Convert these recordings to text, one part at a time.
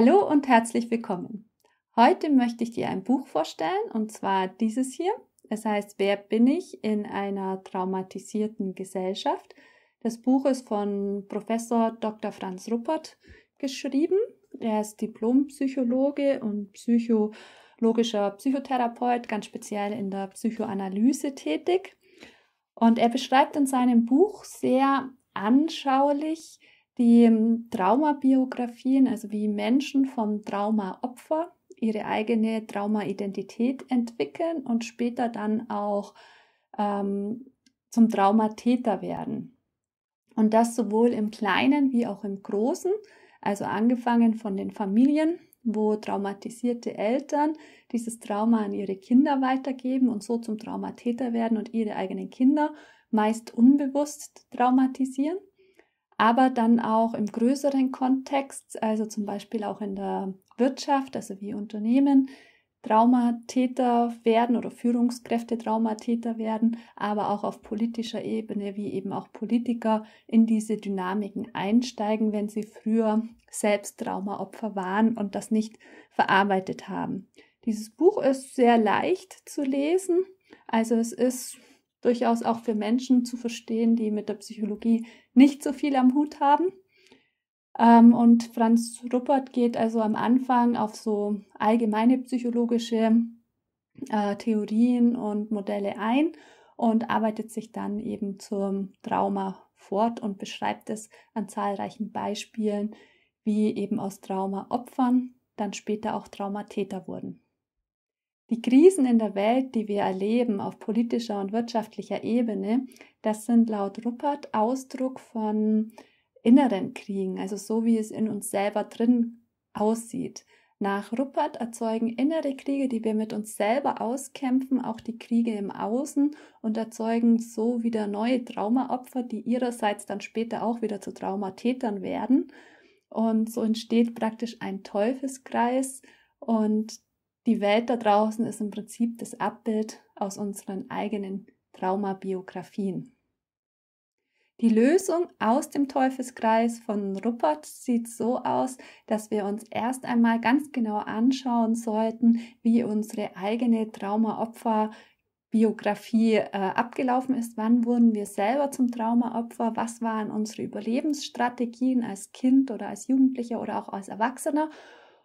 Hallo und herzlich willkommen. Heute möchte ich dir ein Buch vorstellen und zwar dieses hier. Es heißt Wer bin ich in einer traumatisierten Gesellschaft? Das Buch ist von Professor Dr. Franz Ruppert geschrieben. Er ist Diplompsychologe und psychologischer Psychotherapeut, ganz speziell in der Psychoanalyse tätig. Und er beschreibt in seinem Buch sehr anschaulich die Traumabiografien, also wie Menschen vom Traumaopfer ihre eigene Traumaidentität entwickeln und später dann auch ähm, zum Traumatäter werden. Und das sowohl im Kleinen wie auch im Großen, also angefangen von den Familien, wo traumatisierte Eltern dieses Trauma an ihre Kinder weitergeben und so zum Traumatäter werden und ihre eigenen Kinder meist unbewusst traumatisieren aber dann auch im größeren Kontext, also zum Beispiel auch in der Wirtschaft, also wie Unternehmen Traumatäter werden oder Führungskräfte Traumatäter werden, aber auch auf politischer Ebene, wie eben auch Politiker in diese Dynamiken einsteigen, wenn sie früher selbst Traumaopfer waren und das nicht verarbeitet haben. Dieses Buch ist sehr leicht zu lesen, also es ist durchaus auch für Menschen zu verstehen, die mit der Psychologie nicht so viel am Hut haben. Ähm, und Franz Ruppert geht also am Anfang auf so allgemeine psychologische äh, Theorien und Modelle ein und arbeitet sich dann eben zum Trauma fort und beschreibt es an zahlreichen Beispielen, wie eben aus Traumaopfern dann später auch Traumatäter wurden. Die Krisen in der Welt, die wir erleben auf politischer und wirtschaftlicher Ebene, das sind laut Ruppert Ausdruck von inneren Kriegen, also so wie es in uns selber drin aussieht. Nach Ruppert erzeugen innere Kriege, die wir mit uns selber auskämpfen, auch die Kriege im Außen und erzeugen so wieder neue Traumaopfer, die ihrerseits dann später auch wieder zu Traumatätern werden. Und so entsteht praktisch ein Teufelskreis und die Welt da draußen ist im Prinzip das Abbild aus unseren eigenen Traumabiografien. Die Lösung aus dem Teufelskreis von Ruppert sieht so aus, dass wir uns erst einmal ganz genau anschauen sollten, wie unsere eigene Traumaopfer-Biografie äh, abgelaufen ist. Wann wurden wir selber zum Traumaopfer? Was waren unsere Überlebensstrategien als Kind oder als Jugendlicher oder auch als Erwachsener?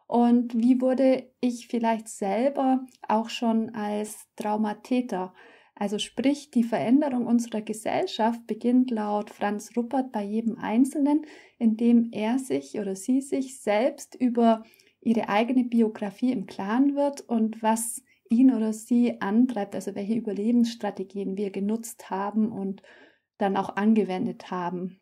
Und wie wurde ich vielleicht selber auch schon als Traumatäter? Also sprich, die Veränderung unserer Gesellschaft beginnt laut Franz Ruppert bei jedem Einzelnen, indem er sich oder sie sich selbst über ihre eigene Biografie im Klaren wird und was ihn oder sie antreibt, also welche Überlebensstrategien wir genutzt haben und dann auch angewendet haben.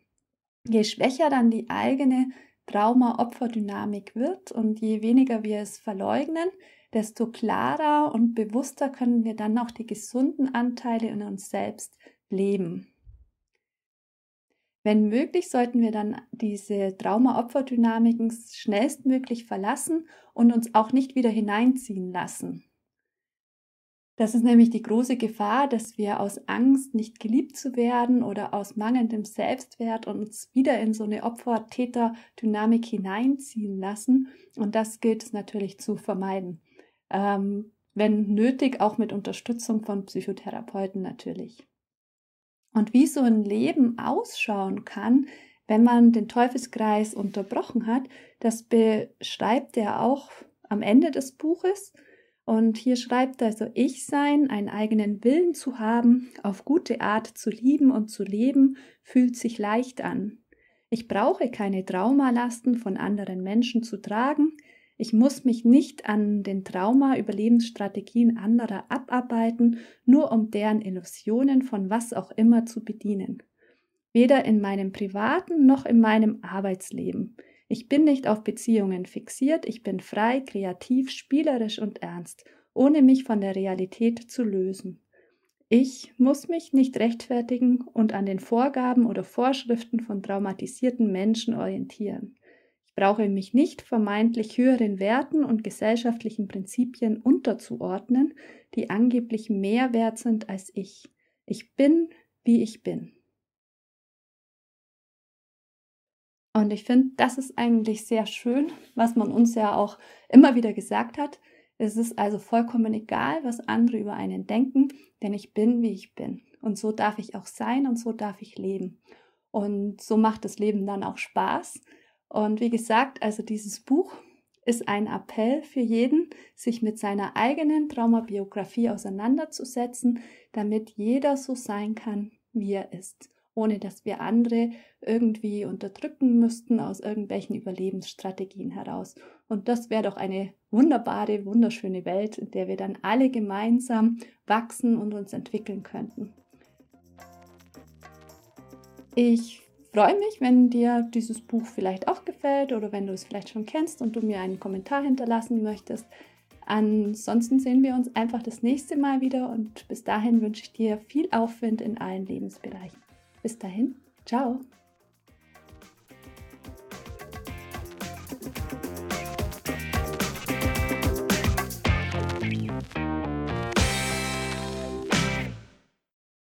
Je schwächer dann die eigene Trauma-Opfer-Dynamik wird und je weniger wir es verleugnen, desto klarer und bewusster können wir dann auch die gesunden Anteile in uns selbst leben. Wenn möglich, sollten wir dann diese Trauma-Opfer-Dynamiken schnellstmöglich verlassen und uns auch nicht wieder hineinziehen lassen. Das ist nämlich die große Gefahr, dass wir aus Angst, nicht geliebt zu werden oder aus mangelndem Selbstwert uns wieder in so eine Opfer-Täter-Dynamik hineinziehen lassen. Und das gilt es natürlich zu vermeiden. Ähm, wenn nötig, auch mit Unterstützung von Psychotherapeuten natürlich. Und wie so ein Leben ausschauen kann, wenn man den Teufelskreis unterbrochen hat, das beschreibt er auch am Ende des Buches. Und hier schreibt also ich sein, einen eigenen Willen zu haben, auf gute Art zu lieben und zu leben, fühlt sich leicht an. Ich brauche keine Traumalasten von anderen Menschen zu tragen. Ich muss mich nicht an den Trauma-Überlebensstrategien anderer abarbeiten, nur um deren Illusionen von was auch immer zu bedienen. Weder in meinem privaten noch in meinem Arbeitsleben. Ich bin nicht auf Beziehungen fixiert, ich bin frei, kreativ, spielerisch und ernst, ohne mich von der Realität zu lösen. Ich muss mich nicht rechtfertigen und an den Vorgaben oder Vorschriften von traumatisierten Menschen orientieren. Ich brauche mich nicht vermeintlich höheren Werten und gesellschaftlichen Prinzipien unterzuordnen, die angeblich mehr wert sind als ich. Ich bin, wie ich bin. Und ich finde, das ist eigentlich sehr schön, was man uns ja auch immer wieder gesagt hat. Es ist also vollkommen egal, was andere über einen denken, denn ich bin, wie ich bin. Und so darf ich auch sein und so darf ich leben. Und so macht das Leben dann auch Spaß. Und wie gesagt, also dieses Buch ist ein Appell für jeden, sich mit seiner eigenen Traumabiografie auseinanderzusetzen, damit jeder so sein kann, wie er ist ohne dass wir andere irgendwie unterdrücken müssten aus irgendwelchen Überlebensstrategien heraus. Und das wäre doch eine wunderbare, wunderschöne Welt, in der wir dann alle gemeinsam wachsen und uns entwickeln könnten. Ich freue mich, wenn dir dieses Buch vielleicht auch gefällt oder wenn du es vielleicht schon kennst und du mir einen Kommentar hinterlassen möchtest. Ansonsten sehen wir uns einfach das nächste Mal wieder und bis dahin wünsche ich dir viel Aufwind in allen Lebensbereichen. Bis dahin, ciao.